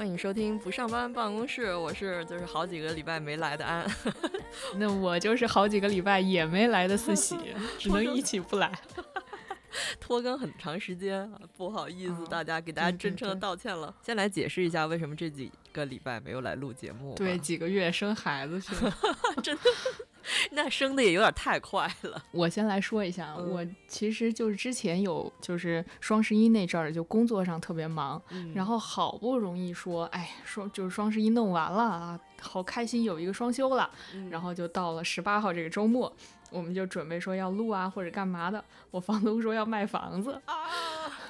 欢迎收听不上班办公室，我是就是好几个礼拜没来的安。那我就是好几个礼拜也没来的四喜，只能一起不来。拖更很长时间，不好意思，大家给大家真诚的道歉了。先来解释一下为什么这几个礼拜没有来录节目。对，几个月生孩子去了。那升的也有点太快了。我先来说一下，嗯我其实就是之前有就是双十一那阵儿，就工作上特别忙，嗯然后好不容易说，哎，双就是双十一弄完了啊，好开心，有一个双休了，嗯。然后就到了十八号这个周末，我们就准备说要录啊或者干嘛的，我房东说要卖房子，啊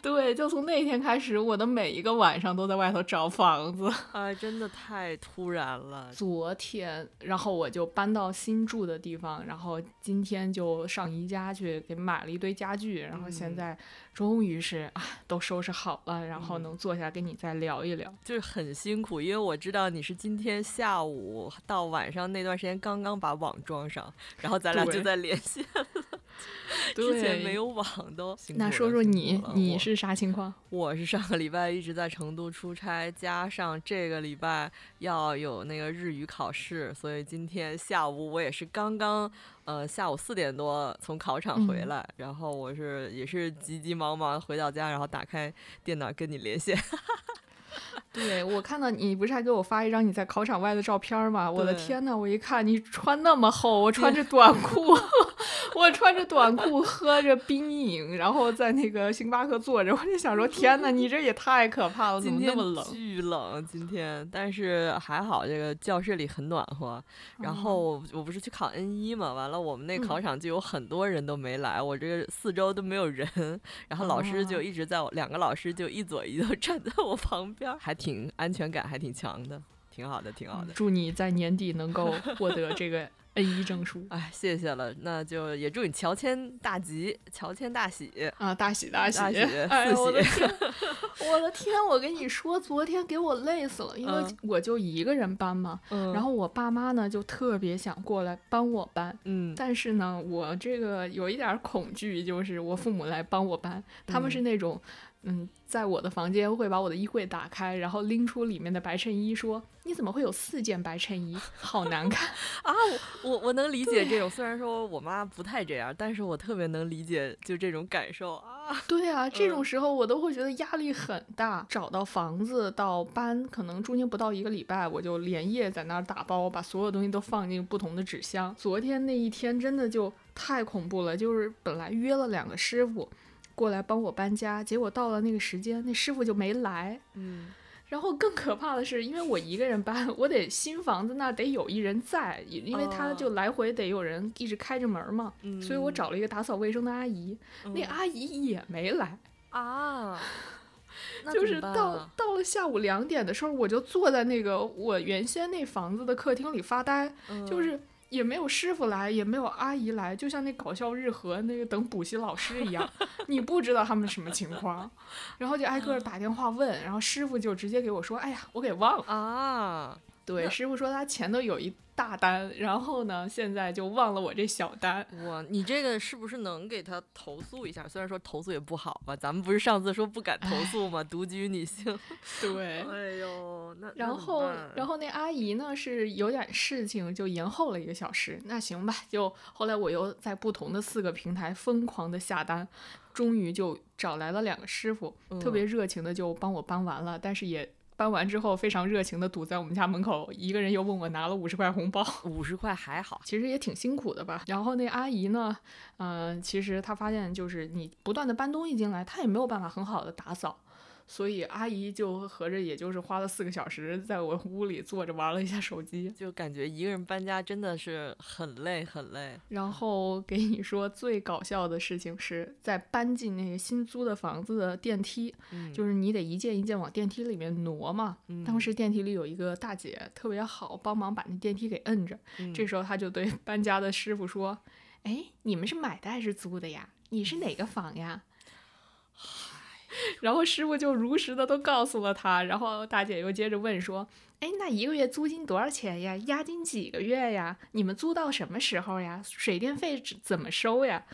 对，就从那天开始，我的每一个晚上都在外头找房子。啊，真的太突然了。昨天，然后我就搬到新住的地方，然后今天就上宜家去给买了一堆家具，然后现嗯在终于是啊都收拾好了，然后嗯能坐下跟你再聊一聊。就是很辛苦，因为我知道你是今天下午到晚上那段时间刚刚把网装上，然后咱俩就在连线了。之前没有网都那说说你你是啥情况？我是上个礼拜一直在成都出差，加上这个礼拜要有那个日语考试，所以今天下午我也是刚刚呃下午四点多从考场回嗯来，然后我是也是急急忙忙回到家，然后打开电脑跟你连线。对我看到你不是还给我发一张你在考场外的照片吗？我的天呐，我一看你穿那么厚，我穿着 短裤，我穿着短裤喝着冰饮，然后在那个星巴克坐着，我就想说天呐，你这也太可怕了，怎么那么冷？巨冷，今天，但是还好这个教室里很暖和。然后我我不是去考 N 一嘛，完了我们那嗯考场就有很多人都没来，我这个四周都没有人，然后老师就哦一直在我两个老师就一左一右 站在我旁边儿，还挺安全感还挺强的，挺好的，挺好的。祝你在年底能够获得这个 N 一证书哎，谢谢了，那就也祝你乔迁大吉，乔迁大喜。啊！大喜大喜！大喜 我的喜天，我的天！我跟你说，昨天给我累死了，因为嗯我就一个人搬嘛，嗯然后我爸妈呢就特别想过来帮我搬，嗯但是呢，我这个有一点恐惧，就是我父母来帮我搬，他们是那种，嗯，在我的房间会把我的衣柜打开，然后拎出里面的白衬衣，说你怎么会有四件白衬衣，好难看。啊，我我我能理解这种，虽然说我妈不太这样，但是我特别能理解就这种感受啊。对啊，这种嗯时候我都会觉得压力很大。找到房子到搬，可能中间不到一个礼拜，我就连夜在那儿打包，把所有东西都放进不同的纸箱。昨天那一天真的就太恐怖了，就是本来约了两个师傅过来帮我搬家，结果到了那个时间，那师傅就没来。嗯。然后更可怕的是，因为我一个人搬，我得新房子那得有一人在，因因为他哦。就来回得有人一直开着门嘛，嗯，所以我找了一个打扫卫生的阿姨，那嗯阿姨也没来。啊，那就怎是到到了下午两点的时候，我就坐在那个我原先那房子的客厅里发呆，就嗯是也没有师傅来，也没有阿姨来，就像那搞笑日和那个等补习老师一样，你不知道他们什么情况，然后就挨个打电话问，然后师傅就直接给我说：“哎呀，我给忘了。啊，”对，师傅说他前头有一大单，然后呢，现在就忘了我这小单。哇，你这个是不是能给他投诉一下？虽然说投诉也不好吧，咱们不是上次说不敢投诉吗？独居女性。对。哎呦，那然后，然后后那阿姨呢是有点事情，就延后了一个小时。那行吧，就后来我又在不同的四个平台疯狂的下单，终于就找来了两个师傅，特别热情的就帮我搬完了，但是也。搬完之后，非常热情的堵在我们家门口，一个人又问我拿了五十块红包，五十块还好，其实也挺辛苦的吧。然后那阿姨呢，嗯、其实她发现就是你不断的搬东西进来，她也没有办法很好的打扫，所以阿姨就合着也就是花了四个小时在我屋里坐着玩了一下手机。就感觉一个人搬家真的是很累很累。然后给你说最搞笑的事情是在搬进那个新租的房子的电梯，嗯，就是你得一件一件往电梯里面挪嘛。当嗯时电梯里有一个大姐特别好，帮忙把那电梯给摁着。嗯这时候她就对 搬家的师傅说：“哎，你们是买的还是租的呀？你是哪个房呀？” 然后师傅就如实的都告诉了他，然后大姐又接着问说：“哎，那一个月租金多少钱呀？押金几个月呀？你们租到什么时候呀？水电费怎怎么收呀？”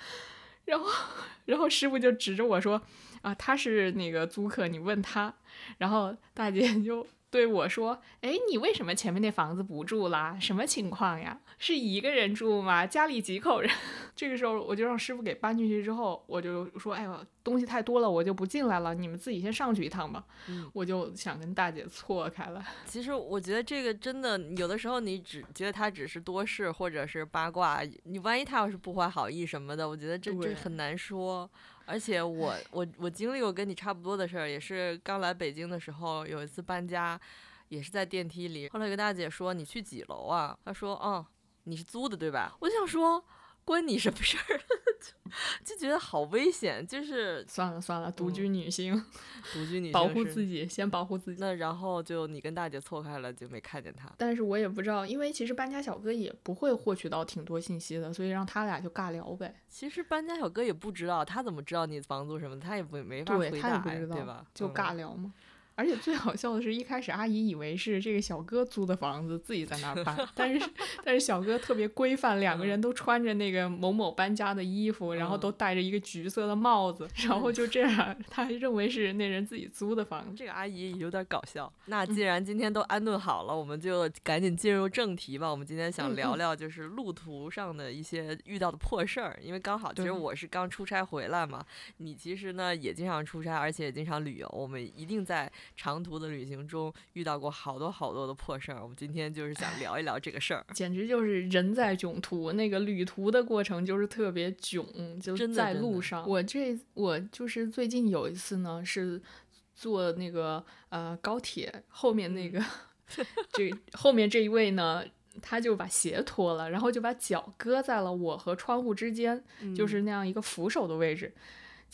然后，然后师傅就指着我说：“啊，他是那个租客，你问他。然后大姐就对我说：“哎，你为什么前面那房子不住啦？什么情况呀？是一个人住吗？家里几口人？” 这个时候我就让师傅给搬进去之后，我就说：“哎呦，东西太多了，我就不进来了，你们自己先上去一趟吧。”我就想跟大姐错开了。其实我觉得这个真的有的时候，你只觉得他只是多事或者是八卦，你万一他要是不怀好意什么的，我觉得这这很难说。而且我我我经历过跟你差不多的事儿，也是刚来北京的时候，有一次搬家，也是在电梯里。后来有个大姐说：“你去几楼啊？”她说：“嗯，你是租的对吧？”我就想说。关你什么事儿？就就觉得好危险，就是算了算了，独居女性，独居女性保护自己，先保护自己。那然后就你跟大姐错开了，就没看见他。但是我也不知道，因为其实搬家小哥也不会获取到挺多信息的，所以让他俩就尬聊呗。其实搬家小哥也不知道，他怎么知道你房租什么？他也不没法回答，对吧？就尬聊嘛。而且最好笑的是一开始阿姨以为是这个小哥租的房子，自己在那儿搬，但是但是小哥特别规范，两个人都穿着那个某某搬家的衣服，然后都戴着一个橘色的帽子，然后就这样，他还认为是那人自己租的房子。这个阿姨有点搞笑。那既然今天都安顿好了，我们就赶紧进入正题吧。我们今天想聊聊就是路途上的一些遇到的破事儿，因为刚好其实我是刚出差回来嘛，你其实呢也经常出差，而且也经常旅游，我们一定在。长途的旅行中遇到过好多好多的破事儿，我们今天就是想聊一聊这个事儿。简直就是人在囧途，那个旅途的过程就是特别囧，就在路上。我这我就是最近有一次呢，是坐那个呃高铁，后面那个 这后面这一位呢，他就把鞋脱了，然后就把脚搁在了我和窗户之间，就是那样一个扶手的位置。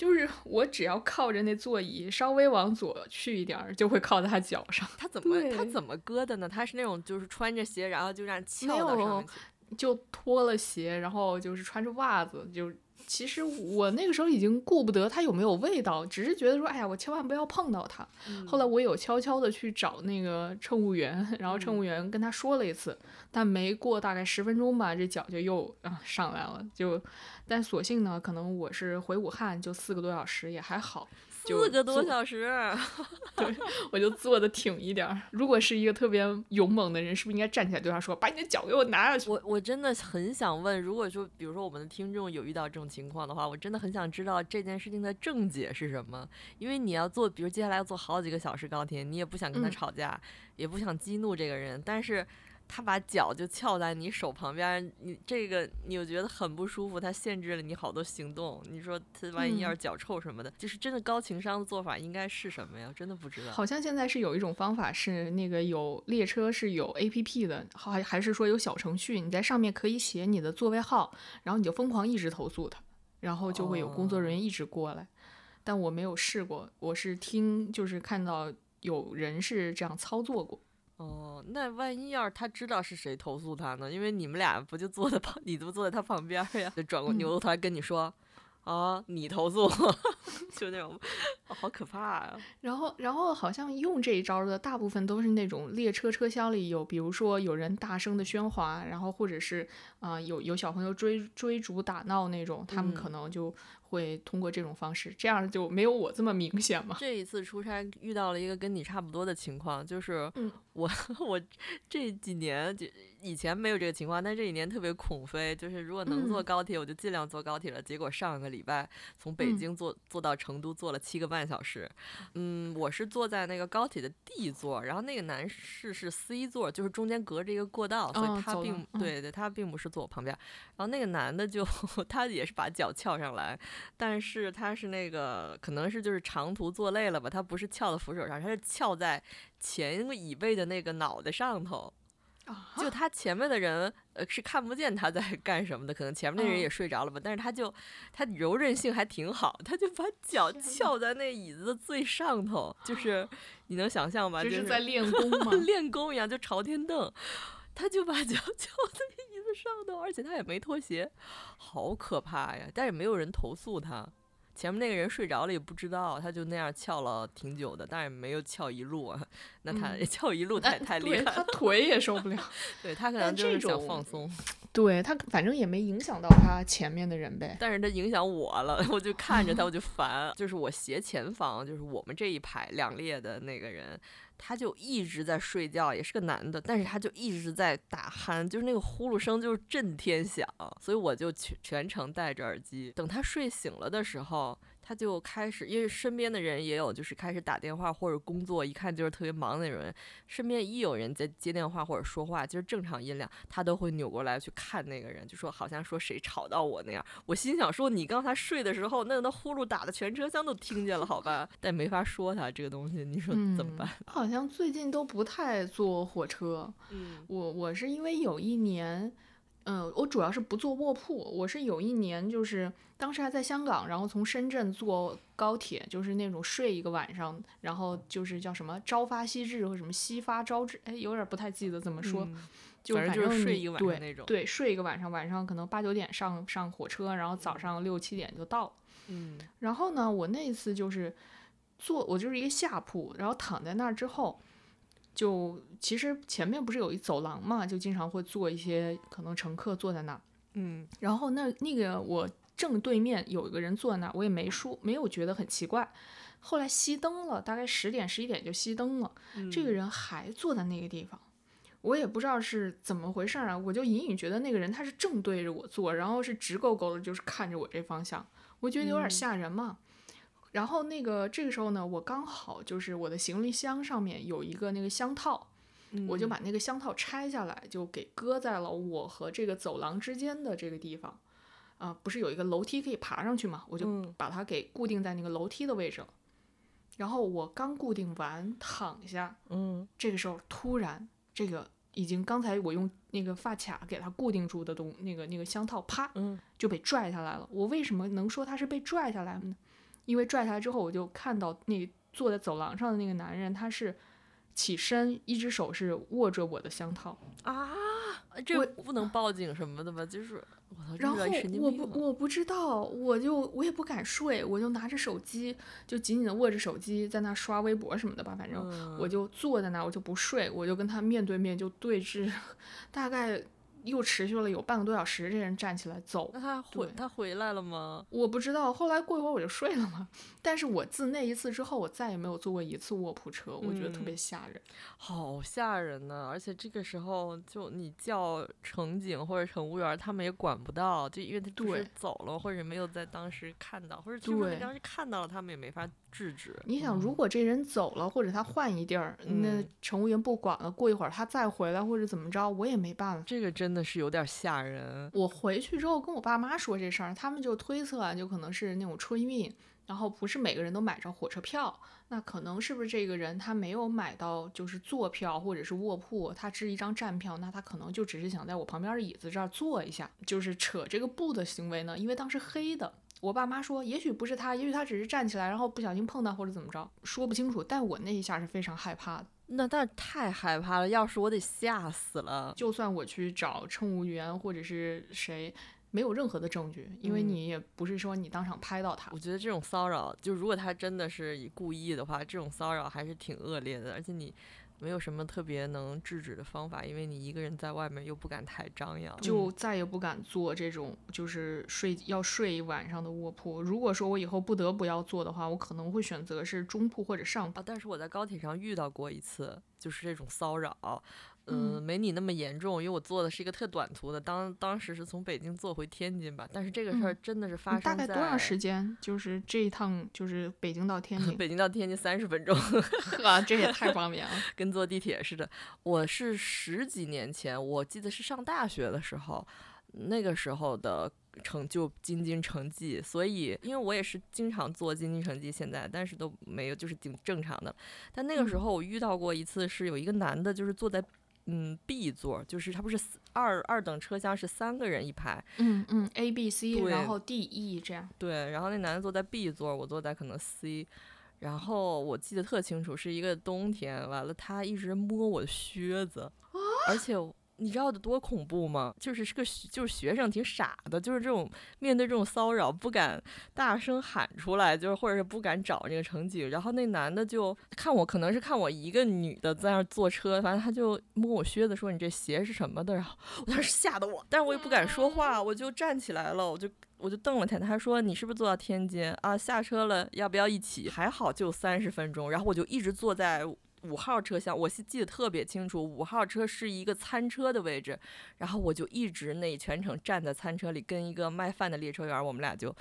就是 我只要靠着那座椅稍微往左去一点儿，就会靠在他脚上。他怎么他怎么搁的呢？他是那种就是穿着鞋，然后就这样翘到上面去，就脱了鞋，然后就是穿着袜子。就其实我那个时候已经顾不得它有没有味道，只是觉得说，哎呀，我千万不要碰到他。后来我有悄悄的去找那个乘务员，然后乘务员跟他说了一次，但没过大概十分钟吧，这脚就又啊上来了，就。但所幸呢，可能我是回武汉就四个多小时，也还好。四个多小时，对，我就坐的挺一点儿。如果是一个特别勇猛的人，是不是应该站起来对他说：“把你的脚给我拿下去？”我我真的很想问，如果说，比如说我们的听众有遇到这种情况的话，我真的很想知道这件事情的症结是什么。因为你要坐，比如接下来要坐好几个小时高铁，你也不想跟他吵架，也不想激怒这个人，但是。他把脚就翘在你手旁边，你这个你又觉得很不舒服，他限制了你好多行动。你说他万一要是脚臭什么的，就是真的高情商的做法应该是什么呀？真的不知道。好像现在是有一种方法，是那个有列车是有 A P P 的，还还是说有小程序，你在上面可以写你的座位号，然后你就疯狂一直投诉他，然后就会有工作人员一直过来。但我没有试过，我是听就是看到有人是这样操作过。哦，那万一要是他知道是谁投诉他呢？因为你们俩不就坐在旁，你不坐在他旁边呀？就转过牛头来跟你说，啊，你投诉，就那种，好可怕啊！然后，然后好像用这一招的大部分都是那种列车车厢里有，比如说有人大声的喧哗，然后或者是啊有有小朋友追追逐打闹那种，他们可能就。会通过这种方式，这样就没有我这么明显嘛？这一次出差遇到了一个跟你差不多的情况，就是我 我这几年就。以前没有这个情况，但这几年特别恐飞，就是如果能坐高铁，我就尽量坐高铁了。结果上个礼拜从北京坐坐到成都，坐了七个半小时。嗯，我是坐在那个高铁的 D 座，然后那个男士是 C 座，就是中间隔着一个过道，所以他并对对，他并不是坐我旁边。然后那个男的就 他也是把脚翘上来，但是他是那个可能是就是长途坐累了吧，他不是翘在扶手上，他是翘在前椅背的那个脑袋上头。就他前面的人，呃，是看不见他在干什么的，可能前面那人也睡着了吧。但是他就，他柔韧性还挺好，他就把脚翘在那椅子的最上头，就是 你能想象吧？就是在练功吗？练功一样，就朝天凳，他就把脚 翘在椅子上头，而且他也没脱鞋，好可怕呀！但是没有人投诉他。前面那个人睡着了也不知道，他就那样翘了挺久的，但是没有翘一路啊。那他嗯翘一路太太厉害他了，腿也受不了。对他可能就是想放松，对他反正也没影响到他前面的人呗。但是他影响我了，我就看着他我就烦。就是我斜前方，就是我们这一排两列的那个人，他就一直在睡觉，也是个男的，但是他就一直在打鼾，就是那个呼噜声就是震天响，所以我就全全程戴着耳机。等他睡醒了的时候，他就开始，因为身边的人也有，就是开始打电话或者工作，一看就是特别忙的人。身边一有人在接电话或者说话，就是正常音量，他都会扭过来去看那个人，就说好像说谁吵到我那样。我心想说，你刚才睡的时候，那那呼噜打的全车厢都听见了，好吧？但没法说他这个东西，你说怎么办？好像最近都不太坐火车。嗯我我是因为有一年，嗯、我主要是不坐卧铺。我是有一年就是当时还在香港，然后从深圳坐高铁，就是那种睡一个晚上，然后就是叫什么朝发夕至或什么夕发朝至，哎，有点不太记得怎么说。嗯就反正正就是睡一个晚上对那种对，睡一个晚上，晚上可能八九点上上火车，然后早上六七点就到了。嗯然后呢，我那一次就是坐，我就是一个下铺，然后躺在那儿之后，就其实前面不是有一走廊嘛，就经常会坐一些可能乘客坐在那儿，嗯然后那那个我正对面有一个人坐在那儿，我也没说没有觉得很奇怪。后来熄灯了，大概十点十一点就熄灯了，这个人还坐在那个地方。我也不知道是怎么回事儿啊，我就隐隐觉得那个人他是正对着我坐，然后是直勾勾的，就是看着我这方向，我觉得有点嗯吓人嘛。然后那个这个时候呢，我刚好就是我的行李箱上面有一个那个箱套，我就嗯把那个箱套拆下来，就给搁在了我和这个走廊之间的这个地方。啊、不是有一个楼梯可以爬上去嘛？我就嗯把它给固定在那个楼梯的位置了。然后我刚固定完，躺下，嗯这个时候突然，这个已经刚才我用那个发卡给它固定住的东，那个那个箱套，啪嗯就被拽下来了。我为什么能说它是被拽下来呢？因为拽下来之后，我就看到那坐在走廊上的那个男人，他是起身，一只手是握着我的香套，啊，这我不能报警什么的吧？就是我操，然后我不我不知道，我就我也不敢睡，我就拿着手机，就紧紧的握着手机在那刷微博什么的吧，反正。我嗯就坐在那儿，我就不睡，我就跟他面对面就对峙，大概又持续了有半个多小时。这人站起来走那，他回他回来了吗？我不知道。后来过一会儿我就睡了嘛。但是我自那一次之后，我再也没有坐过一次卧铺车，我觉得特嗯别吓人。好吓人呢！而且这个时候，就你叫乘警或者乘务员，他们也管不到，就因为他就是走了，或者没有在当时看到，或者就算对你当时看到了，他们也没法制止。你想，如果这人走了，或者他换一地儿，那嗯乘务员不管了，过一会儿他再回来或者怎么着，我也没办法。这个真的是有点吓人。我回去之后跟我爸妈说这事儿，他们就推测啊，就可能是那种春运，然后不是每个人都买着火车票，那可能是不是这个人他没有买到就是坐票或者是卧铺，他只是一张站票，那他可能就只是想在我旁边的椅子这儿坐一下，就是扯这个布的行为呢，因为当时黑的。我爸妈说，也许不是他，也许他只是站起来，然后不小心碰到或者怎么着，说不清楚。但我那一下是非常害怕的。那但是太害怕了，要是我得吓死了。就算我去找乘务员或者是谁，没有任何的证据，因为嗯你也不是说你当场拍到他我。觉得这种骚扰，就如果他真的是以故意的话，这种骚扰还是挺恶劣的，而且你没有什么特别能制止的方法，因为你一个人在外面又不敢太张扬。就再也不敢坐这种就是睡要睡一晚上的卧铺。如果说我以后不得不要坐的话，我可能会选择是中铺或者上铺。啊，但是我在高铁上遇到过一次，就是这种骚扰，嗯嗯，没你那么严重，因为我坐的是一个特短途的，当当时是从北京坐回天津吧，但是这个事儿嗯真的是发生大概多长时间？就是这一趟就是北京到天 津，北京到天津三十分钟，呵，这也太方便了。跟坐地铁似的。我是十几年前，我记得是上大学的时候，那个时候的成就京津城际，所以因为我也是经常坐京津城际，现在但是都没有，就是挺正常的。但那个时嗯候我遇到过一次，是有一个男的，就是坐在。嗯，B 座就是他不是二二等车厢是三个人一排，嗯嗯，A B C，然后 D E 这样。对，然后那男的坐在 B 座，我坐在可能 C，然后我记得特清楚，是一个冬天，完了他一直摸我的靴子，而且你知道有多恐怖吗？就是是个就是学生挺傻的，就是这种面对这种骚扰不敢大声喊出来，就是或者是不敢找那个乘警。然后那男的就看我，可能是看我一个女的在那儿坐车，反正他就摸我靴子说：“你这鞋是什么的？”然后我当时吓得我，但是我也不敢说话，我就站起来了，我就我就瞪了他，他说：“你是不是坐到天津啊？下车了，要不要一起？”还好就三十分钟，然后我就一直坐在。五号车厢，我记得特别清楚。五号车是一个餐车的位置，然后我就一直那全程站在餐车里，跟一个卖饭的列车员，我们俩就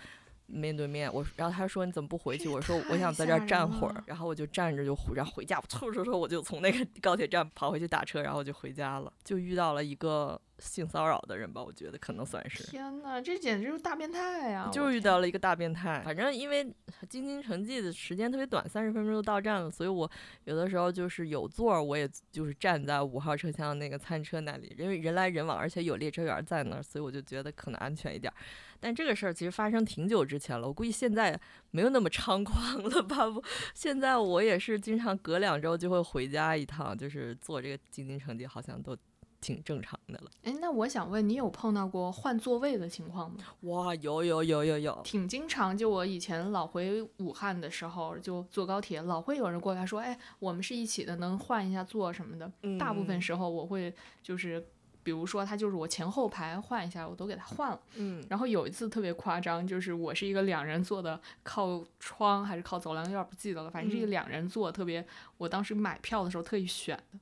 面对面。我，然后他说你怎么不回去？我说我想在这儿站会儿。然后我就站着就，然后回家，我 嗖嗖嗖，我就从那个高铁站跑回去打车，然后就回家了。就遇到了一个。性骚扰的人吧，我觉得可能算是。天哪，这简直就是大变态呀！就是遇到了一个大变态。反正因为京津城际的时间特别短，三十分钟就到站了，所以我有的时候就是有座，我也就是站在五号车厢那个餐车那里，因为人来人往，而且有列车员在那儿，所以我就觉得可能安全一点。但这个事儿其实发生挺久之前了，我估计现在没有那么猖狂了吧？不，现在我也是经常隔两周就会回家一趟，就是坐这个京津城际，好像都。挺正常的了。哎，那我想问你，有碰到过换座位的情况吗？哇，有有有有有，挺经常。就我以前老回武汉的时候，就坐高铁，老会有人过来说：“哎，我们是一起的，能换一下座什么的。”大部分时候我会就是，比如说他就是我前后排换一下，我都给他换了。嗯。然后有一次特别夸张，就是我是一个两人座的，靠窗还是靠走廊，有点不记得了。反正是一个两人座，特别，我当时买票的时候特意选的。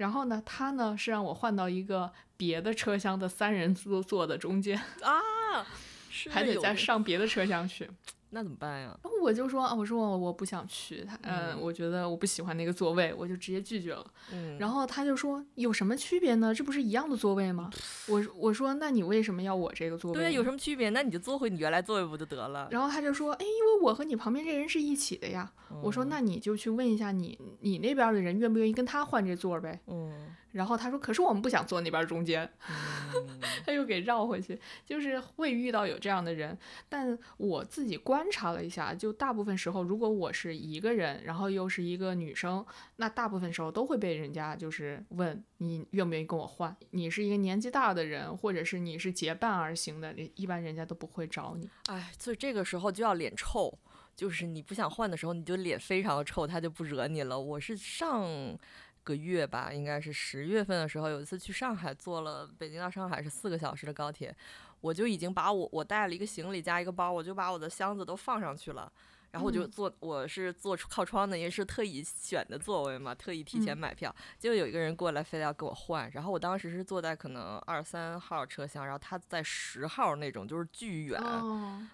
然后呢，他呢是让我换到一个别的车厢的三人座座的中间啊，还得再上别的车厢去。那怎么办呀？然后我就说啊，我说我我不想去，他嗯，我觉得我不喜欢那个座位，我就直接拒绝了。嗯，然后他就说有什么区别呢？这不是一样的座位吗？我我说那你为什么要我这个座位？对，有什么区别？那你就坐回你原来座位不就得了？然后他就说，哎，因为我和你旁边这人是一起的呀。我说那你就去问一下你你那边的人愿不愿意跟他换这座呗。嗯。然后他说：“可是我们不想坐那边中间。”他又给绕回去，就是会遇到有这样的人。但我自己观察了一下，就大部分时候，如果我是一个人，然后又是一个女生，那大部分时候都会被人家就是问你愿不愿意跟我换。你是一个年纪大的人，或者是你是结伴而行的，一般人家都不会找你。哎，所以这个时候就要脸臭，就是你不想换的时候，你就脸非常的臭，他就不惹你了。我是上。个月吧，应该是十月份的时候，有一次去上海，坐了北京到上海是四个小时的高铁，我就已经把我我带了一个行李加一个包，我就把我的箱子都放上去了，然后我就坐，我是坐靠窗的，也是特意选的座位嘛，特意提前买票，结果有一个人过来，非得要跟我换，然后我当时是坐在可能二三号车厢，然后他在十号那种，就是巨远，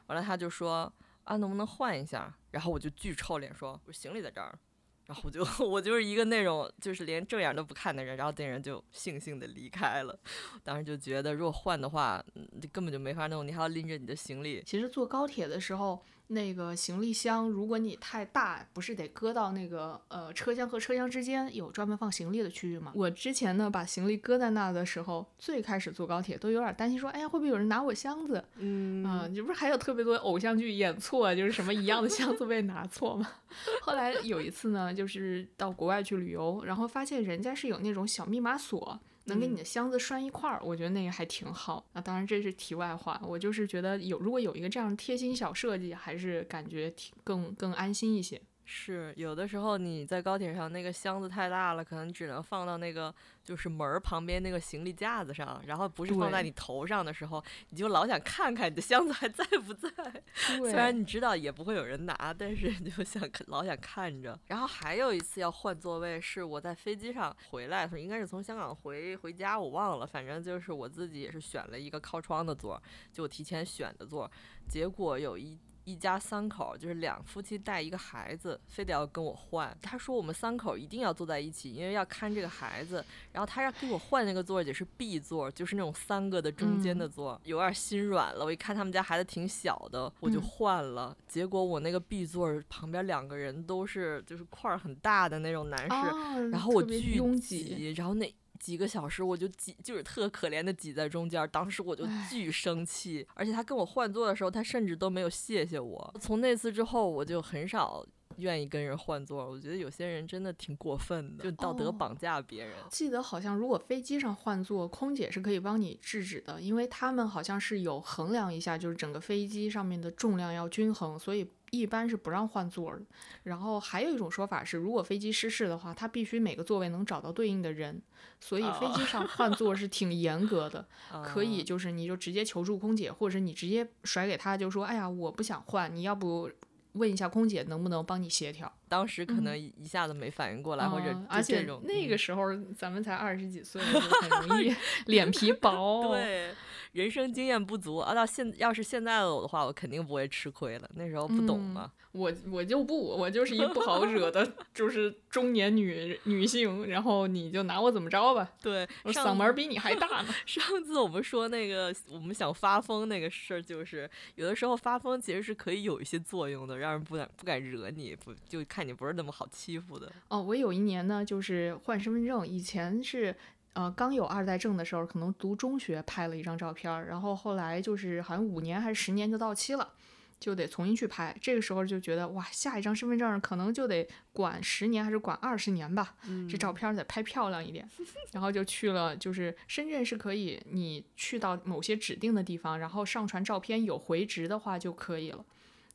完了他就说啊，能不能换一下？然后我就巨臭脸说，我行李在这儿。然后我就 我就是一个那种就是连正眼都不看的人，然后那人就悻悻的离开了。当时就觉得，如果换的话，根本就没法弄，你还要拎着你的行李。其实坐高铁的时候。那个行李箱，如果你太大，不是得搁到那个呃车厢和车厢之间有专门放行李的区域吗？我之前呢把行李搁在那的时候，最开始坐高铁都有点担心，说哎呀会不会有人拿我箱子？嗯啊，你不是还有特别多偶像剧演错，就是什么一样的箱子被拿错吗？后来有一次呢，就是到国外去旅游，然后发现人家是有那种小密码锁。能给你的箱子拴一块儿，我觉得那个还挺好。那当然这是题外话，我就是觉得有如果有一个这样贴心小设计，还是感觉挺更更安心一些。是有的时候你在高铁上那个箱子太大了，可能只能放到那个就是门儿旁边那个行李架子上，然后不是放在你头上的时候，你就老想看看你的箱子还在不在。虽然你知道也不会有人拿，但是就想老想看着。然后还有一次要换座位，是我在飞机上回来，应该是从香港回回家，我忘了，反正就是我自己也是选了一个靠窗的座，就提前选的座，结果有一。一家三口就是两夫妻带一个孩子，非得要跟我换。他说我们三口一定要坐在一起，因为要看这个孩子。然后他要给我换那个座也是 B 座，就是那种三个的中间的座，有点心软了。我一看他们家孩子挺小的，我就换了。结果我那个 B 座旁边两个人都是就是块儿很大的那种男士，然后我巨挤，然后那。几个小时我就挤，就是特可怜的挤在中间。当时我就巨生气，而且他跟我换座的时候，他甚至都没有谢谢我。从那次之后，我就很少愿意跟人换座。我觉得有些人真的挺过分的，就道德绑架别人。记得好像如果飞机上换座，空姐是可以帮你制止的，因为他们好像是有衡量一下，就是整个飞机上面的重量要均衡，所以一般是不让换座的。然后还有一种说法是，如果飞机失事的话，它必须每个座位能找到对应的人，所以飞机上换座是挺严格的。可以就是你就直接求助空姐，或者是你直接甩给他，就说哎呀我不想换，你要不问一下空姐能不能帮你协调。当时可能一下子没反应过来，或者而且那个时候咱们才二十几岁，很容易 脸皮薄。对。人生经验不足啊！到现要是现在的我的话，我肯定不会吃亏了。那时候不懂嘛。我我就不，我就是一不好惹的，就是中年女女性。然后你就拿我怎么着吧？对，我嗓门比你还大呢。上次我们说那个我们想发疯那个事儿，就是有的时候发疯其实是可以有一些作用的，让人不敢不敢惹你，不就看你不是那么好欺负的。哦，我有一年呢，就是换身份证，以前是。呃，刚有二代证的时候，可能读中学拍了一张照片，然后后来就是好像五年还是十年就到期了，就得重新去拍。这个时候就觉得哇，下一张身份证可能就得管十年还是管二十年吧，这照片得拍漂亮一点。然后就去了，就是深圳是可以，你去到某些指定的地方，然后上传照片有回执的话就可以了。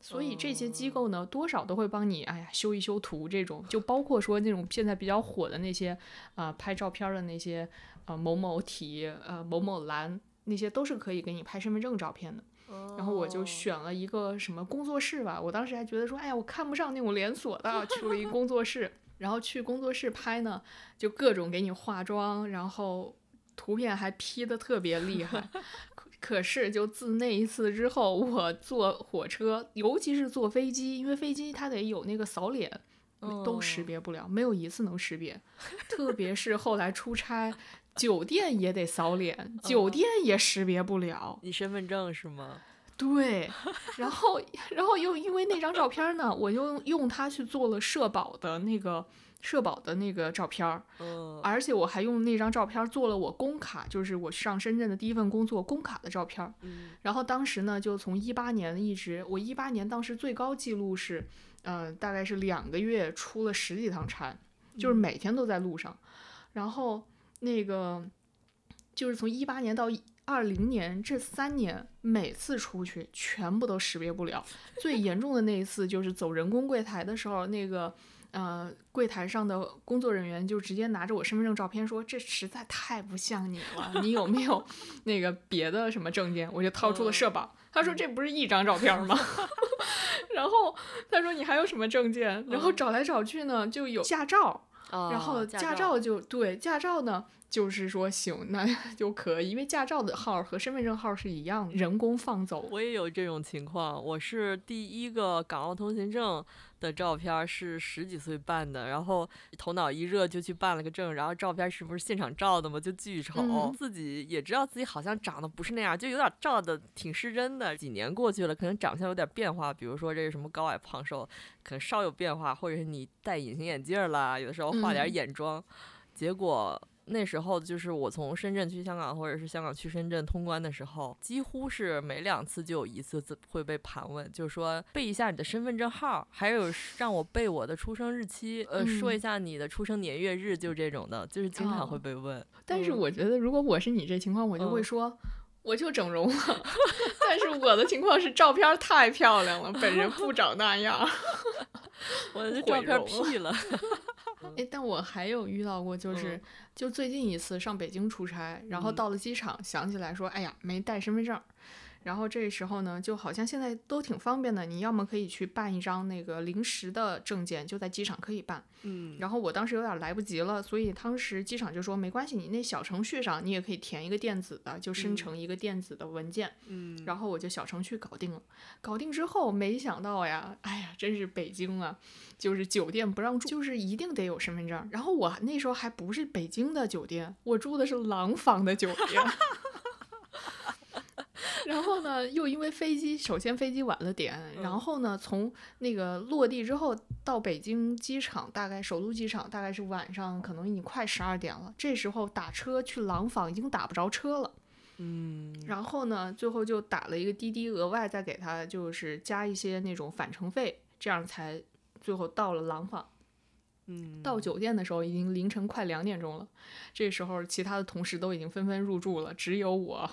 所以这些机构呢，多少都会帮你，哎呀，修一修图这种，就包括说那种现在比较火的那些，啊，拍照片的那些，呃，某某体，呃，某某蓝，那些都是可以给你拍身份证照片的。然后我就选了一个什么工作室吧，我当时还觉得说，哎呀，我看不上那种连锁的，去了一工作室，然后去工作室拍呢，就各种给你化妆，然后图片还 P 的特别厉害。可是，就自那一次之后，我坐火车，尤其是坐飞机，因为飞机它得有那个扫脸，都识别不了，没有一次能识别。特别是后来出差，酒店也得扫脸，酒店也识别不了。你身份证是吗？对。然后，然后又因为那张照片呢，我又用它去做了社保的那个。社保的那个照片儿，而且我还用那张照片做了我工卡，就是我上深圳的第一份工作工卡的照片儿。然后当时呢，就从一八年一直，我一八年当时最高记录是，呃，大概是两个月出了十几趟差，就是每天都在路上。然后那个就是从一八年到二零年这三年，每次出去全部都识别不了。最严重的那一次就是走人工柜台的时候，那个。呃，柜台上的工作人员就直接拿着我身份证照片说：“这实在太不像你了，你有没有 那个别的什么证件？”我就掏出了社保，他说：“这不是一张照片吗？” 然后他说：“你还有什么证件？”然后找来找去呢，就有驾照，然后驾照就对驾照呢。就是说行，那 就可以，因为驾照的号和身份证号是一样，人工放走。我也有这种情况，我是第一个港澳通行证的照片是十几岁办的，然后头脑一热就去办了个证，然后照片是不是现场照的嘛，就巨丑，自己也知道自己好像长得不是那样，就有点照的挺失真的。几年过去了，可能长相有点变化，比如说这是什么高矮胖瘦，可能稍有变化，或者是你戴隐形眼镜啦，有的时候画点眼妆，结果。那时候就是我从深圳去香港，或者是香港去深圳通关的时候，几乎是每两次就有一次会被盘问，就是说背一下你的身份证号，还有让我背我的出生日期，呃，说一下你的出生年月日，就这种的，就是经常会被问。但是我觉得，如果我是你这情况，我就会说，我就整容了。但是我的情况是照片太漂亮了，本人不长那样。我的照片 P 了。哎，但我还有遇到过，就是就最近一次上北京出差，然后到了机场，想起来说，哎呀，没带身份证。然后这时候呢，就好像现在都挺方便的，你要么可以去办一张那个临时的证件，就在机场可以办。嗯。然后我当时有点来不及了，所以当时机场就说没关系，你那小程序上你也可以填一个电子的，就生成一个电子的文件。嗯。然后我就小程序搞定了，搞定之后没想到呀，哎呀，真是北京啊，就是酒店不让住，就是一定得有身份证。然后我那时候还不是北京的酒店，我住的是廊坊的酒店。然后呢，又因为飞机，首先飞机晚了点，然后呢，从那个落地之后到北京机场，大概首都机场大概是晚上，可能已经快十二点了。这时候打车去廊坊已经打不着车了，嗯，然后呢，最后就打了一个滴滴，额外再给他就是加一些那种返程费，这样才最后到了廊坊。嗯，到酒店的时候已经凌晨快两点钟了，这时候其他的同事都已经纷纷入住了，只有我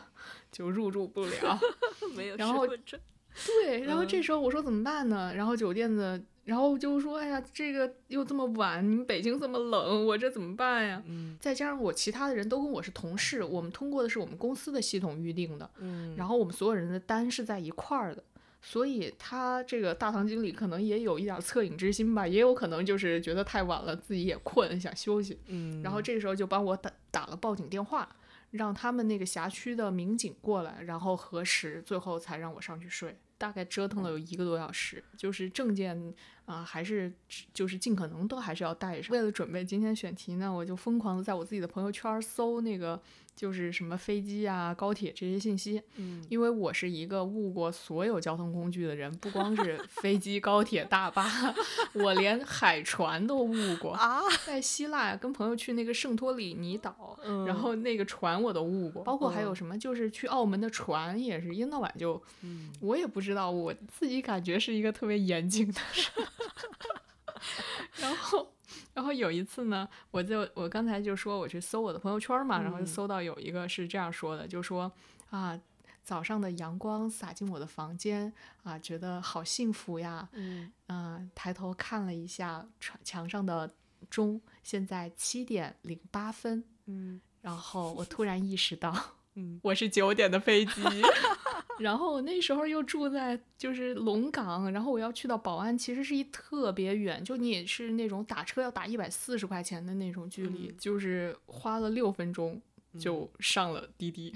就入住不了。没有然后对，然后这嗯时候我说怎么办呢？然后酒店的，然后就说，哎呀，这个又这么晚，你们北京这么冷，我这怎么办呀？嗯再加上我其他的人都跟我是同事，我们通过的是我们公司的系统预定的，嗯，然后我们所有人的单是在一块儿的，所以他这个大堂经理可能也有一点恻隐之心吧，也有可能就是觉得太晚了，自己也困，想休息，嗯，然后这个时候就帮我打打了报警电话，让他们那个辖区的民警过来，然后核实，最后才让我上去睡。大概折腾了有一个多小时，就是证件啊、还是就是尽可能都还是要带上。为了准备今天选题呢，我就疯狂的在我自己的朋友圈搜那个就是什么飞机啊、高铁这些信息，嗯。因为我是一个误过所有交通工具的人，不光是飞机、高铁、大巴，我连海船都误过。啊，在希腊跟朋友去那个圣托里尼岛，嗯。然后那个船我都误过，包括还有嗯。什么，就是去澳门的船也是一天到晚就，嗯。我也不知道，我自己感觉是一个特别严谨的人。然后，然后有一次呢，我就我刚才就说我去搜我的朋友圈嘛，然后就嗯搜到有一个是这样说的，就说啊。早上的阳光洒进我的房间啊，觉得好幸福呀！嗯嗯，抬头看了一下墙墙上的钟，现在七点零八分。嗯然后我突然意识到，嗯我是九点的飞机。然后我那时候又住在就是龙岗，然后我要去到宝安，其实是一特别远，就你也是那种打车要打一百四十块钱的那种距离，嗯就是花了六分钟就上了滴滴，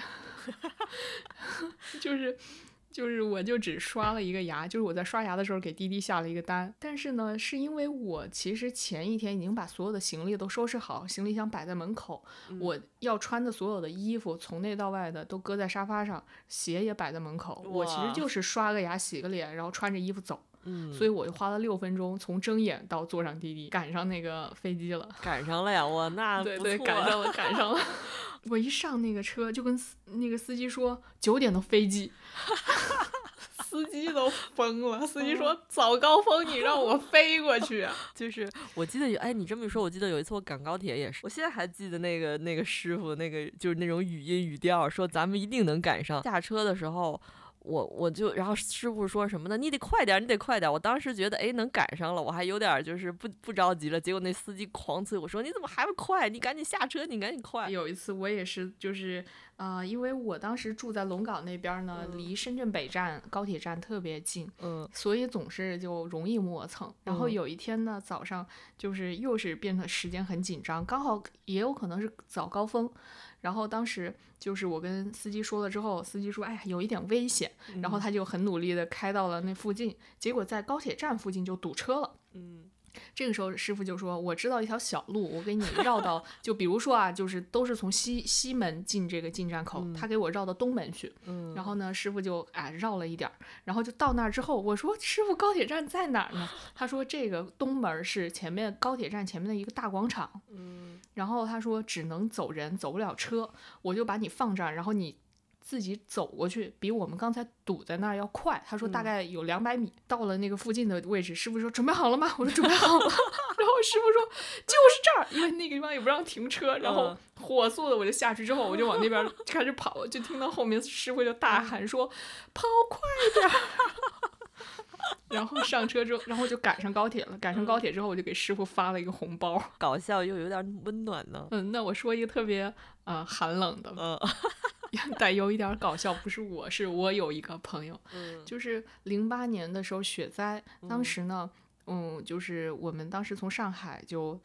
就是。就是我就只刷了一个牙，就是我在刷牙的时候给滴滴下了一个单，但是呢，是因为我其实前一天已经把所有的行李都收拾好，行李箱摆在门口，我要穿的所有的衣服从内到外的都搁在沙发上，鞋也摆在门口，我其实就是刷个牙、洗个脸，然后穿着衣服走，嗯，所以我就花了六分钟从睁眼到坐上滴滴，赶上那个飞机了。赶上了呀，我那 对对，赶上了，赶上了。我一上那个车，就跟司那个司机说九点的飞机，司机都疯了。司机说早高峰你让我飞过去啊，就是我记得有，哎，你这么一说，我记得有一次我赶高铁也是，我现在还记得那个那个师傅那个就是那种语音语调，说咱们一定能赶上。下车的时候，我我就然后师傅说什么呢？你得快点儿，你得快点儿。我当时觉得哎能赶上了，我还有点儿就是不不着急了。结果那司机狂催我说你怎么还不快？你赶紧下车，你赶紧快。有一次我也是，就是啊、呃因为我当时住在龙岗那边儿呢，嗯离深圳北站高铁站特别近，嗯所以总是就容易磨蹭。然后嗯有一天呢，早上就是又是变得时间很紧张，刚好也有可能是早高峰。然后当时就是我跟司机说了之后，司机说：“哎呀，有一点危险。”然后他就很努力的开到了那附近，结果在高铁站附近就堵车了。嗯这个时候，师傅就说：“我知道一条小路，我给你绕到，就比如说啊，就是都是从西西门进这个进站口，他给我绕到东门去。嗯，然后呢，师傅就啊绕了一点儿，然后就到那儿之后，我说师傅高铁站在哪儿呢？他说这个东门儿是前面高铁站前面的一个大广场，嗯然后他说只能走人，走不了车，我就把你放这儿，然后你自己走过去，比我们刚才堵在那儿要快。他说大嗯概有两百米，到了那个附近的位置，师傅说准备好了吗？我说准备好了。然后师傅说就是这儿，因为那个地方也不让停车，然后嗯火速的我就下去之后，我就往那边开始跑，就听到后面师傅就大喊说跑快点儿。然后上车之后，然后就赶上高铁了。赶上高铁之后，我就给师傅发了一个红包。搞笑又有点温暖呢。嗯，那我说一个特别呃寒冷的，嗯带有一点儿搞笑，不是我，是我有一个朋友，嗯就是零八年的时候雪灾，当时呢，嗯，就是我们当时从上海就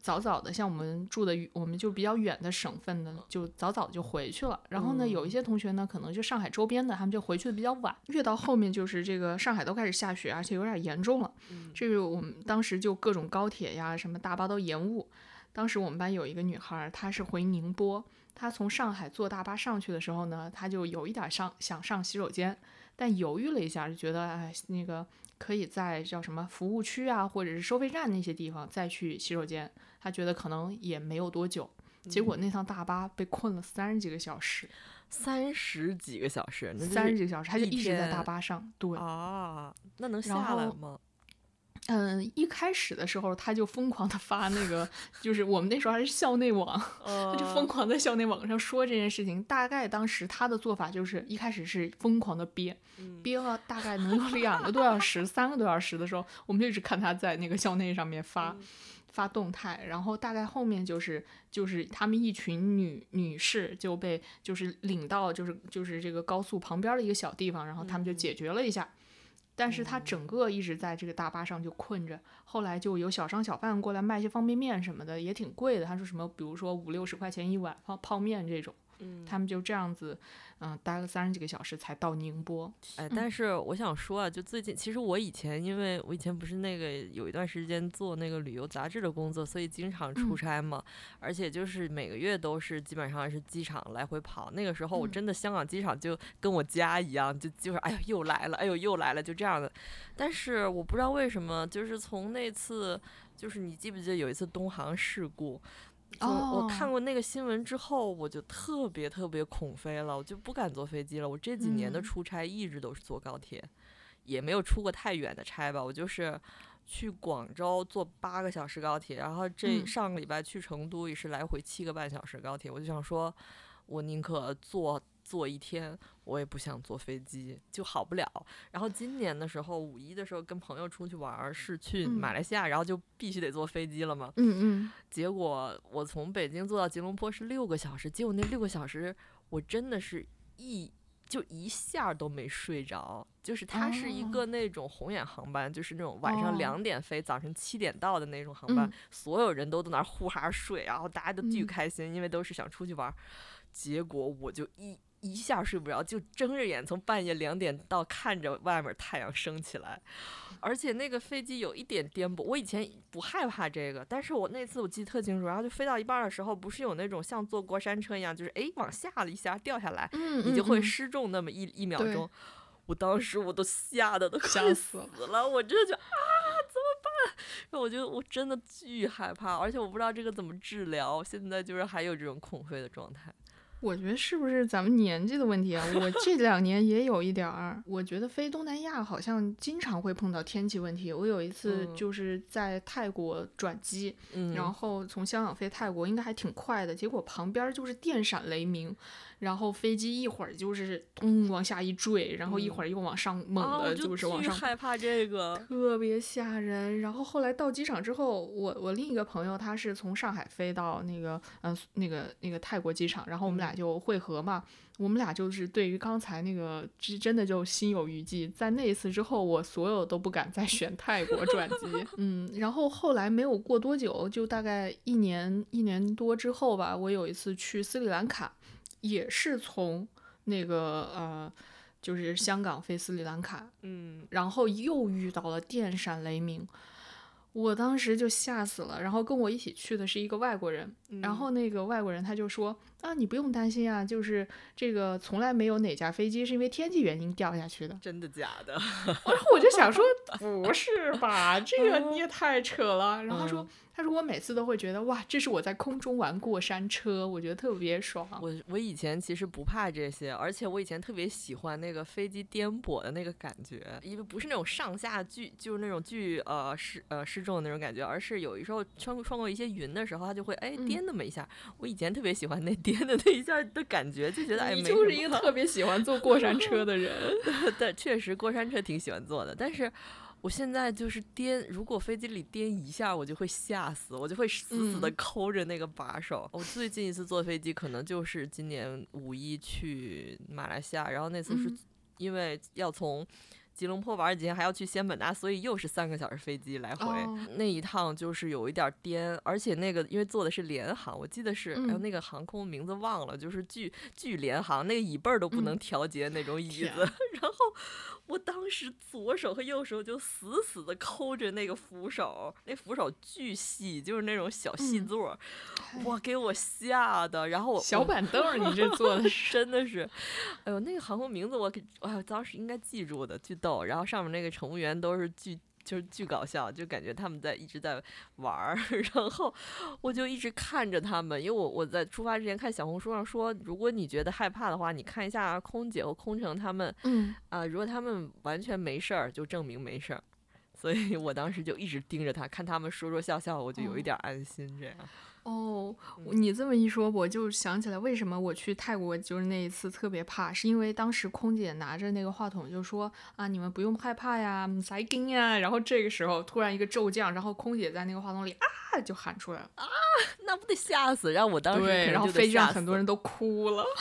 早早的，像我们住的我们就比较远的省份呢，就早早就回去了。然后呢，有一些同学呢，可能就上海周边的，他们就回去的比较晚。越到后面，就是这个上海都开始下雪，而且有点严重了。这个我们当时就各种高铁呀、什么大巴都延误。当时我们班有一个女孩儿，她是回宁波，她从上海坐大巴上去的时候呢，他就有一点上想上洗手间，但犹豫了一下，就觉得哎，那个可以在叫什么服务区啊，或者是收费站那些地方再去洗手间。他觉得可能也没有多久，结果那趟大巴被困了三十几个小时，三十几个小时，三十几个小时，他就一一直在大巴上。对，啊，那能下来吗？嗯，一开始的时候他就疯狂的发那个，就是我们那时候还是校内网，他就疯狂在校内网上说这件事情。大概当时他的做法就是一开始是疯狂的憋，憋了大概能有两个多小时、三个多小时的时候，我们就一直看他在那个校内上面发发动态。然后大概后面就是就是他们一群女女士就被就是领到就是就是这个高速旁边的一个小地方，然后他们就解决了一下。但是他整个一直在这个大巴上就困着，后来就有小商小贩过来卖些方便面什么的，也挺贵的。他说什么，比如说五六十块钱一碗泡泡面这种，他们就这样子。嗯，待了三十几个小时才到宁波。哎，但是我想说啊，就最近，其实我以前，因为我以前不是那个有一段时间做那个旅游杂志的工作，所以经常出差嘛，而且就是每个月都是基本上是机场来回跑。那个时候我真的香港机场就跟我家一样，就就是哎呦又来了，哎呦又来了，就这样的。但是我不知道为什么，就是从那次，就是你记不记得有一次东航事故？我看过那个新闻之后，我就特别特别恐飞了，我就不敢坐飞机了。我这几年的出差一直都是坐高铁，也没有出过太远的差吧。我就是去广州坐八个小时高铁，然后这上个礼拜去成都也是来回七个半小时高铁。我就想说，我宁可坐。坐一天，我也不想坐飞机，就好不了。然后今年的时候，五一的时候跟朋友出去玩，是去马来西亚，然后就必须得坐飞机了嘛。嗯嗯。结果我从北京坐到吉隆坡是六个小时，结果那六个小时我真的是一就一下都没睡着。就是它是一个那种红眼航班，就是那种晚上两点飞，早晨七点到的那种航班，所有人都在那儿呼哈睡，然后大家都巨开心，因为都是想出去玩。结果我就一。一下睡不着，就睁着眼从半夜两点到看着外面太阳升起来，而且那个飞机有一点颠簸。我以前不害怕这个，但是我那次我记得特清楚。然后就飞到一半的时候，不是有那种像坐过山车一样，就是哎往下了一下掉下来，你就会失重那么一一秒钟。我当时我都吓得都吓死了，我真的就啊怎么办？然 后我就我真的巨害怕，而且我不知道这个怎么治疗。现在就是还有这种恐飞的状态。我觉得是不是咱们年纪的问题啊？我这两年也有一点儿。我觉得飞东南亚好像经常会碰到天气问题。我有一次就是在泰国转机，然后从香港飞泰国，应该还挺快的。结果旁边就是电闪雷鸣。然后飞机一会儿就是咚往下一坠，然后一会儿又往上猛的，就是往上。害怕这个，特别吓人。然后后来到机场之后，我我另一个朋友他是从上海飞到那个嗯那个那个泰国机场，然后我们俩就会合嘛。我们俩就是对于刚才那个真真的就心有余悸。在那一次之后，我所有都不敢再 选泰国转机。嗯，然后后来没有过多久，就大概一年一年多之后吧，我有一次去斯里兰卡。也是从那个呃，就是香港飞斯里兰卡，嗯，然后又遇到了电闪雷鸣，我当时就吓死了。然后跟我一起去的是一个外国人，然后那个外国人他就说啊，你不用担心啊，就是这个从来没有哪架飞机是因为天气原因掉下去的。真的假的？然后我就想说，不是吧，这个你也太扯了。然后他说。他说：“我每次都会觉得哇，这是我在空中玩过山车，我觉得特别爽。我我以前其实不怕这些，而且我以前特别喜欢那个飞机颠簸的那个感觉，因为不是那种上下巨，就是那种巨呃失呃失重的那种感觉，而是有一时候穿穿过一些云的时候，它就会哎颠那么一下。我以前特别喜欢那颠的那一下的感觉，就觉得哎，你就是一个特别喜欢坐过山车的人。但，确实过山车挺喜欢坐的，但是。”我现在就是颠，如果飞机里颠一下，我就会吓死，我就会死死的抠着那个把手。我最近一次坐飞机可能就是今年五一去马来西亚，然后那次是因为要从吉隆坡玩几天，还要去仙本那，所以又是三个小时飞机来回。那一趟就是有一点颠，而且那个因为坐的是联航，我记得是哎呦那个航空名字忘了，就是巨巨联航，那个椅背儿都不能调节那种椅子，然后。我当时左手和右手就死死的抠着那个扶手，那扶手巨细，就是那种小细座，哇，给我吓的。然后我小板凳，你这坐的 真的是，哎呦，那个航空名字我给，哎，当时应该记住的，巨逗。然后上面那个乘务员都是巨。就是巨搞笑，就感觉他们在一直在玩儿，然后我就一直看着他们，因为我我在出发之前看小红书上说，如果你觉得害怕的话，你看一下空姐和空乘他们，嗯啊，如果他们完全没事儿，就证明没事儿。所以我当时就一直盯着他，看他们说说笑笑，我就有一点安心。这样哦，你这么一说，我就想起来为什么我去泰国就是那一次特别怕，是因为当时空姐拿着那个话筒就说啊，你们不用害怕呀，塞金呀。然后这个时候突然一个骤降，然后空姐在那个话筒里啊就喊出来了啊，那不得吓死！让我当时对，然后飞机上很多人都哭了。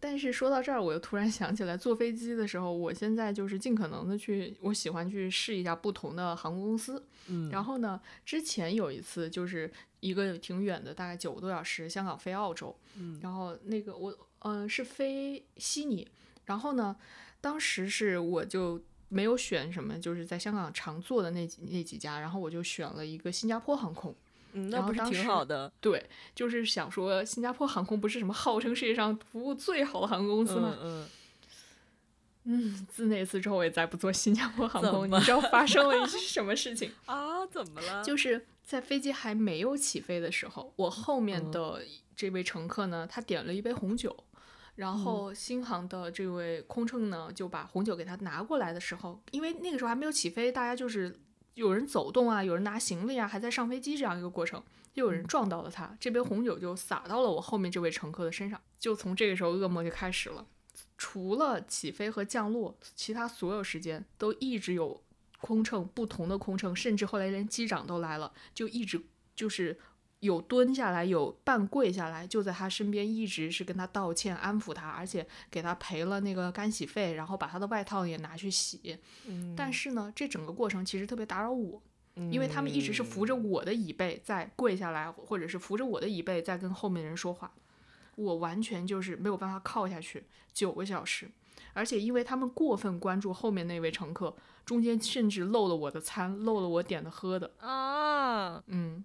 但是说到这儿，我又突然想起来，坐飞机的时候，我现在就是尽可能的去，我喜欢去试一下不同的航空公司。嗯，然后呢，之前有一次就是一个挺远的，大概九个多小时，香港飞澳洲。嗯，然后那个我，嗯，是飞悉尼。然后呢，当时是我就没有选什么，就是在香港常坐的那几那几家，然后我就选了一个新加坡航空。嗯，那不是挺好的？对，就是想说，新加坡航空不是什么号称世界上服务最好的航空公司吗？嗯嗯。自那次之后，我也再不坐新加坡航空。你知道发生了 一些什么事情啊？怎么了？就是在飞机还没有起飞的时候，我后面的这位乘客呢，他点了一杯红酒，然后新航的这位空乘呢，就把红酒给他拿过来的时候，因为那个时候还没有起飞，大家就是。有人走动啊，有人拿行李啊，还在上飞机这样一个过程，又有人撞到了他，这杯红酒就洒到了我后面这位乘客的身上。就从这个时候，噩梦就开始了。除了起飞和降落，其他所有时间都一直有空乘，不同的空乘，甚至后来连机长都来了，就一直就是。有蹲下来，有半跪下来，就在他身边，一直是跟他道歉、安抚他，而且给他赔了那个干洗费，然后把他的外套也拿去洗。嗯，但是呢，这整个过程其实特别打扰我，因为他们一直是扶着我的椅背在跪下来，或者是扶着我的椅背在跟后面人说话，我完全就是没有办法靠下去九个小时，而且因为他们过分关注后面那位乘客，中间甚至漏了我的餐，漏了我点的喝的啊，嗯。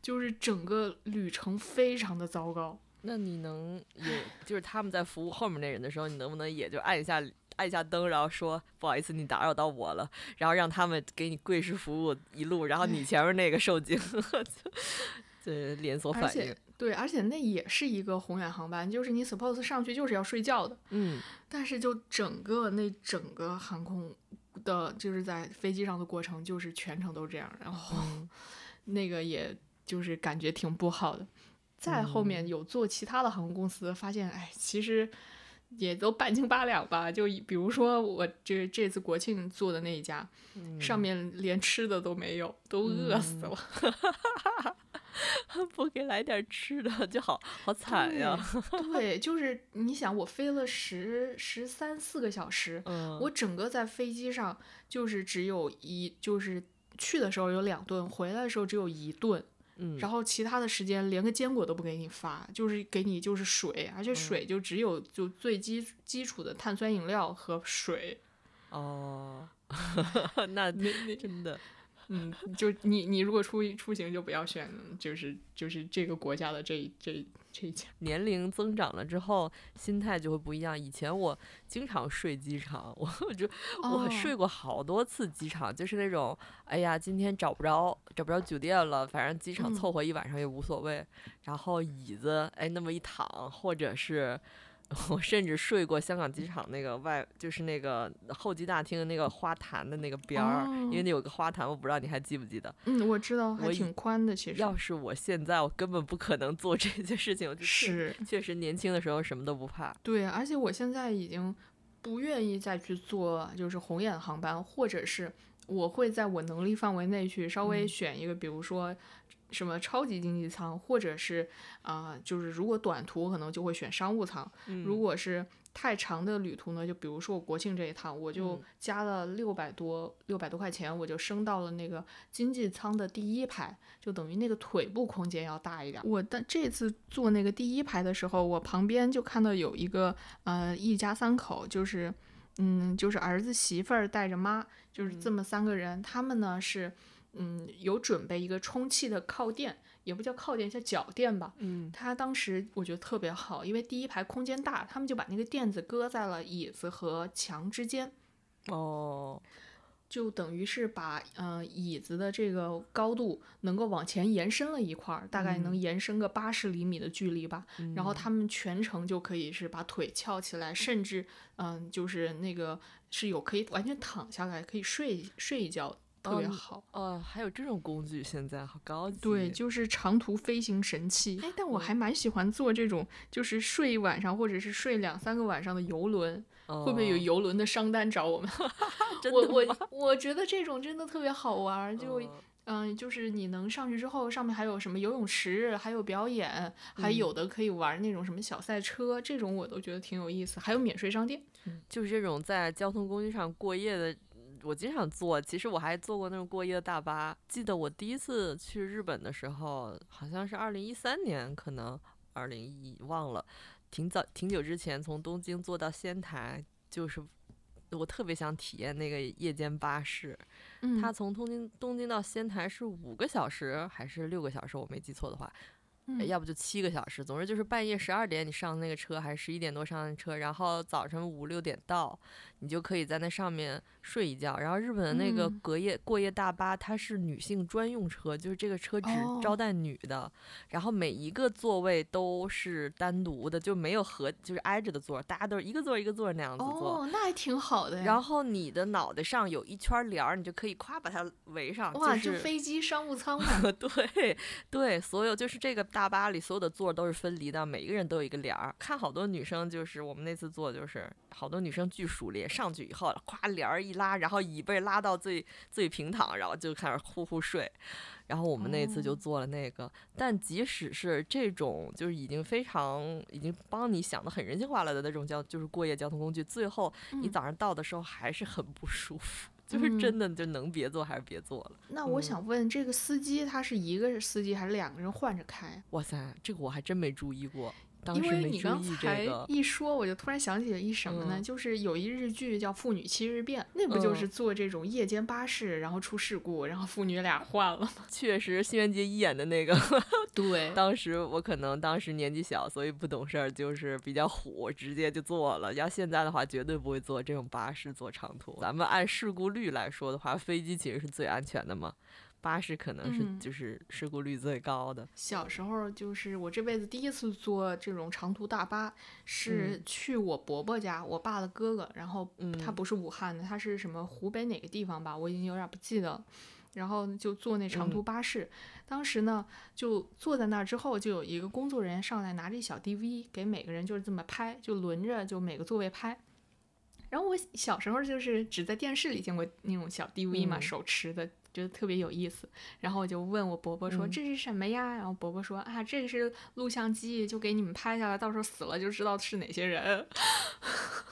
就是整个旅程非常的糟糕。那你能也就是他们在服务后面那人的时候，你能不能也就按一下按一下灯，然后说不好意思，你打扰到我了，然后让他们给你跪式服务一路，然后你前面那个受惊，对连锁反应。对，而且那也是一个红眼航班，就是你 suppose 上去就是要睡觉的。嗯。但是就整个那整个航空的，就是在飞机上的过程，就是全程都这样，然后 那个也。就是感觉挺不好的，再后面有做其他的航空公司，发现哎，其实也都半斤八两吧。就比如说我这这次国庆做的那一家，上面连吃的都没有，都饿死了。不给来点吃的就好好惨呀。对，就是你想，我飞了十十三四个小时，我整个在飞机上就是只有一，就是去的时候有两顿，回来的时候只有一顿。然后其他的时间连个坚果都不给你发，就是给你就是水，而且水就只有就最基基础的碳酸饮料和水。哦，那那真的。嗯，就你你如果出出行就不要选，就是就是这个国家的这这这一家。年龄增长了之后，心态就会不一样。以前我经常睡机场，我就我睡过好多次机场，就是那种哎呀，今天找不着找不着酒店了，反正机场凑合一晚上也无所谓。然后椅子哎那么一躺，或者是。我甚至睡过香港机场那个外，就是那个候机大厅的那个花坛的那个边儿，因为那有个花坛，我不知道你还记不记得？嗯，我知道，还挺宽的。其实，要是我现在，我根本不可能做这些事情。是，确实年轻的时候什么都不怕。对，而且我现在已经不愿意再去做就是红眼航班，或者是我会在我能力范围内去稍微选一个，比如说。什么超级经济舱，或者是啊，就是如果短途可能就会选商务舱。如果是太长的旅途呢，就比如说我国庆这一趟，我就加了六百多六百多块钱，我就升到了那个经济舱的第一排，就等于那个腿部空间要大一点。我的这次坐那个第一排的时候，我旁边就看到有一个呃一家三口，就是嗯就是儿子媳妇儿带着妈，就是这么三个人，他们呢是。嗯，有准备一个充气的靠垫，也不叫靠垫，叫脚垫吧。嗯，他当时我觉得特别好，因为第一排空间大，他们就把那个垫子搁在了椅子和墙之间。哦，就等于是把呃椅子的这个高度能够往前延伸了一块儿，大概能延伸个八十厘米的距离吧。然后他们全程就可以是把腿翘起来，甚至嗯、就是那个是有可以完全躺下来，可以睡睡一觉，特别哦好。呃，还有这种工具，现在好高级。对，就是长途飞行神器。哎，但我还蛮喜欢坐这种，就是睡一晚上或者是睡两三个晚上的游轮。会不会有哦游轮的商单找我们？真我我我觉得这种真的特别好玩儿，就嗯嗯、就是你能上去之后，上面还有什么游泳池，还有表演，还嗯有的可以玩那种什么小赛车，这种我都觉得挺有意思。还有免税商店，就是这种在交通工具上过夜的，我经常坐。其实我还坐过那种过夜的大巴。记得我第一次去日本的时候，好像是二零一三年，可能二零一忘了，挺早挺久之前从东京坐到仙台，就是我特别想体验那个夜间巴士。嗯，它从东京东京到仙台是五个小时还是六个小时？我没记错的话，嗯要不就七个小时。总之就是半夜十二点你上那个车，还是十一点多上那车，然后早晨五六点到，你就可以在那上面睡一觉。然后日本的那个嗯隔夜、过夜大巴，它是女性专用车，就是这个车只哦招待女的，然后每一个座位都是单独的，就没有合就是挨着的座儿，大家都是一个座儿一个座儿那样子坐。哦，那还挺好的呀。然后你的脑袋上有一圈帘儿，你就可以夸把它围上，哇，就飞机商务舱嘛，对对，所有就是这个大巴里所有的座儿都是分离的，每一个人都有一个帘儿。看好多女生就是我们那次坐就是好多女生巨熟练，上去以后咵帘儿一拉，然后椅背拉到最最平躺，然后就开始呼呼睡。然后我们那次就哦做了那个，但即使是这种就是已经非常已经帮你想的很人性化了的那种交就是过夜交通工具，最后你嗯早上到的时候还是很不舒服，就是嗯真的就能别坐还是别坐了。那我嗯想问，这个司机他是一个司机还是两个人换着开？哇塞，这个我还真没注意过，当因时没为你刚注意这才个。一说，我就突然想起了一什么呢？嗯就是有一日剧叫《妇女七日变》，那不就是嗯坐这种夜间巴士，然后出事故，然后父女俩换了吗？确实，新垣结衣演的那个，对 当时我可能当时年纪小，所以不懂事儿，就是比较虎，直接就坐了。要现在的话，绝对不会坐这种巴士坐长途。咱们按事故率来说的话，飞机其实是最安全的嘛，巴士可能是嗯就是事故率最高的。小时候就是我这辈子第一次坐这种长途大巴，是嗯去我伯伯家，我爸的哥哥，然后他嗯不是武汉的，他是什么湖北哪个地方吧，我已经有点不记得了。然后就坐那长途嗯巴士，当时呢就坐在那儿之后，就有一个工作人员上来拿着一小 DV 给每个人就是这么拍，就轮着就每个座位拍。然后我小时候就是只在电视里见过那种小 DV 嘛，嗯手持的，觉得特别有意思。然后我就问我伯伯说、嗯这是什么呀？然后伯伯说啊，这个是录像机，就给你们拍下来，到时候死了就知道是哪些人。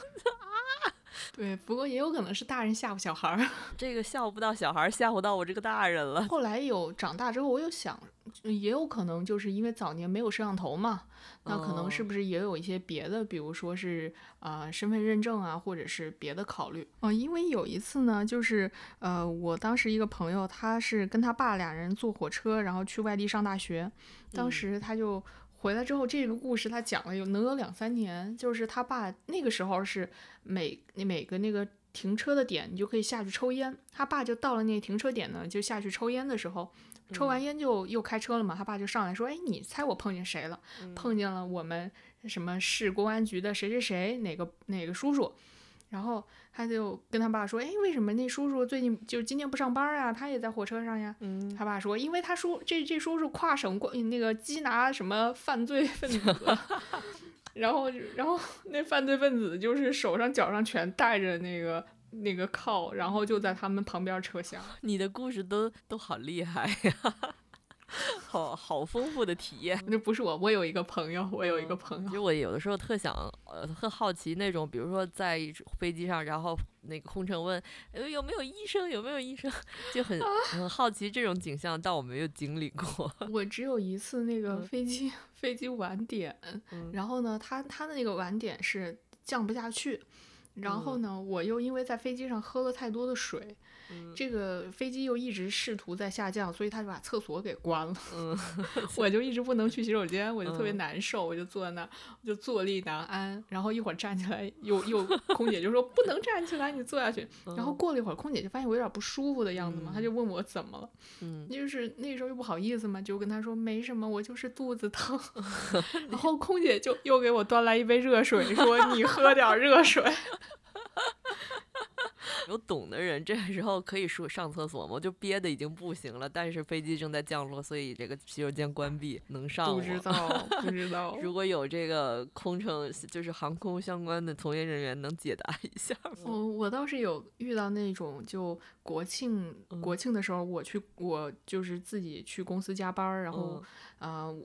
对，不过也有可能是大人吓唬小孩儿。这个吓唬不到小孩儿，吓唬到我这个大人了。后来有长大之后，我又想，也有可能就是因为早年没有摄像头嘛，那可能是哦不是也有一些别的，比如说是啊、呃身份认证啊，或者是别的考虑啊、因为有一次呢，就是呃，我当时一个朋友，他是跟他爸俩人坐火车，然后去外地上大学，当嗯时他就。回来之后，这个故事他讲了有能有两三年，就是他爸那个时候是每每个那个停车的点，你就可以下去抽烟。他爸就到了那停车点呢，就下去抽烟的时候，抽完烟就又开车了嘛。他爸就上来说：“哎，你猜我碰见谁了？嗯碰见了我们什么市公安局的谁谁谁哪个哪个叔叔。”然后他就跟他爸说：“哎，为什么那叔叔最近就今天不上班啊？他也在火车上呀。”嗯，他爸说：“因为他叔这这叔叔跨省过那个缉拿什么犯罪分子，然后然后那犯罪分子就是手上脚上全带着那个那个铐，然后就在他们旁边车厢。你的故事都都好厉害呀，好好丰富的体验。那不是我，我有一个朋友，我有一个嗯朋友，其实我有的时候特想，呃，特好奇那种，比如说在飞机上，然后那个空乘问，呃，有没有医生，有没有医生，就很很好奇这种景象，但我没有经历过。我 只有一次那个嗯飞机飞机晚点，嗯然后呢，他他的那个晚点是降不下去，然后嗯呢，我又因为在飞机上喝了太多的水，这个飞机又一直试图在下降，所以他就把厕所给关了。嗯，我就一直不能去洗手间，我就特别嗯难受，我就坐在那儿，我就坐立难安。然后一会儿站起来，又又空姐就说不能站起来，你坐下去。然后过了一会儿，空姐就发现我有点不舒服的样子嘛，她就问我怎么了。嗯，就是那时候又不好意思嘛，就跟她说没什么，我就是肚子疼。然后空姐就又给我端来一杯热水，说你喝点热水。有懂的人这个时候可以说上厕所吗？就憋的已经不行了，但是飞机正在降落，所以这个洗手间关闭，能上不知吗？道，不知道。如果有这个空乘，就是航空相关的从业人员，能解答一下吗？我我倒是有遇到那种，就国庆嗯国庆的时候，我去我就是自己去公司加班，然后啊、呃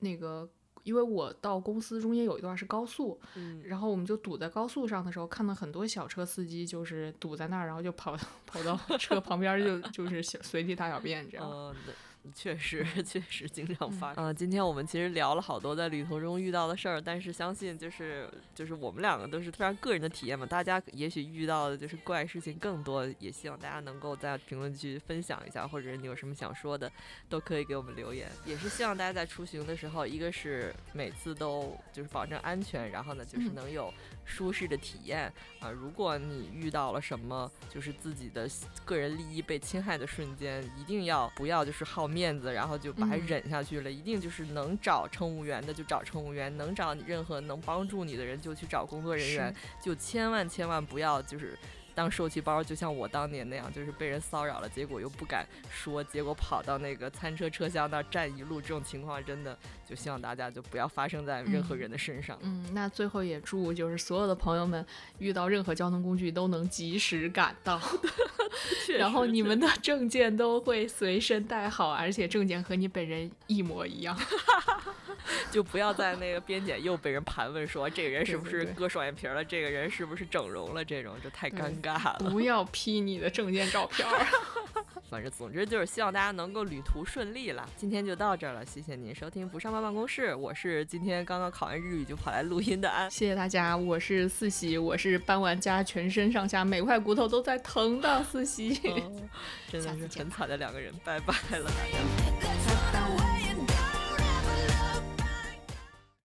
那个因为我到公司中间有一段是高速，嗯，然后我们就堵在高速上的时候，看到很多小车司机就是堵在那儿，然后就跑 跑到车旁边就就是随地大小便这样。确实 确实经常发生。嗯，今天我们其实聊了好多在旅途中遇到的事儿，但是相信就是就是我们两个都是非常个人的体验嘛，大家也许遇到的就是怪事情更多，也希望大家能够在评论区分享一下，或者你有什么想说的，都可以给我们留言。也是希望大家在出行的时候，一个是每次都就是保证安全，然后呢就是嗯能有舒适的体验啊。如果你遇到了什么就是自己的个人利益被侵害的瞬间，一定要不要就是好面子，然后就把忍下去了。一定就是能找乘务员的就找乘务员，能找你任何能帮助你的人就去找工作人员，就千万千万不要就是。当受气包，就像我当年那样，就是被人骚扰了，结果又不敢说，结果跑到那个餐车车厢那儿站一路，这种情况真的就希望大家就不要发生在任何嗯人的身上。嗯，那最后也祝就是所有的朋友们遇到任何交通工具都能及时赶到，然后你们的证件都会随身带好，而且证件和你本人一模一样。就不要在那个边检又被人盘问说这个人是不是割双眼皮儿了，这个人是不是整容了，这种就太对尴尬了。不要 P 你的证件照片儿。反正总之就是希望大家能够旅途顺利啦。今天就到这儿了，谢谢您收听不上班办公室，我是今天刚刚考完日语就跑来录音的安。谢谢大家，我是四喜，我是搬完家全身上下每块骨头都在疼的四喜。哦真的是很惨的两个人，拜拜了大家。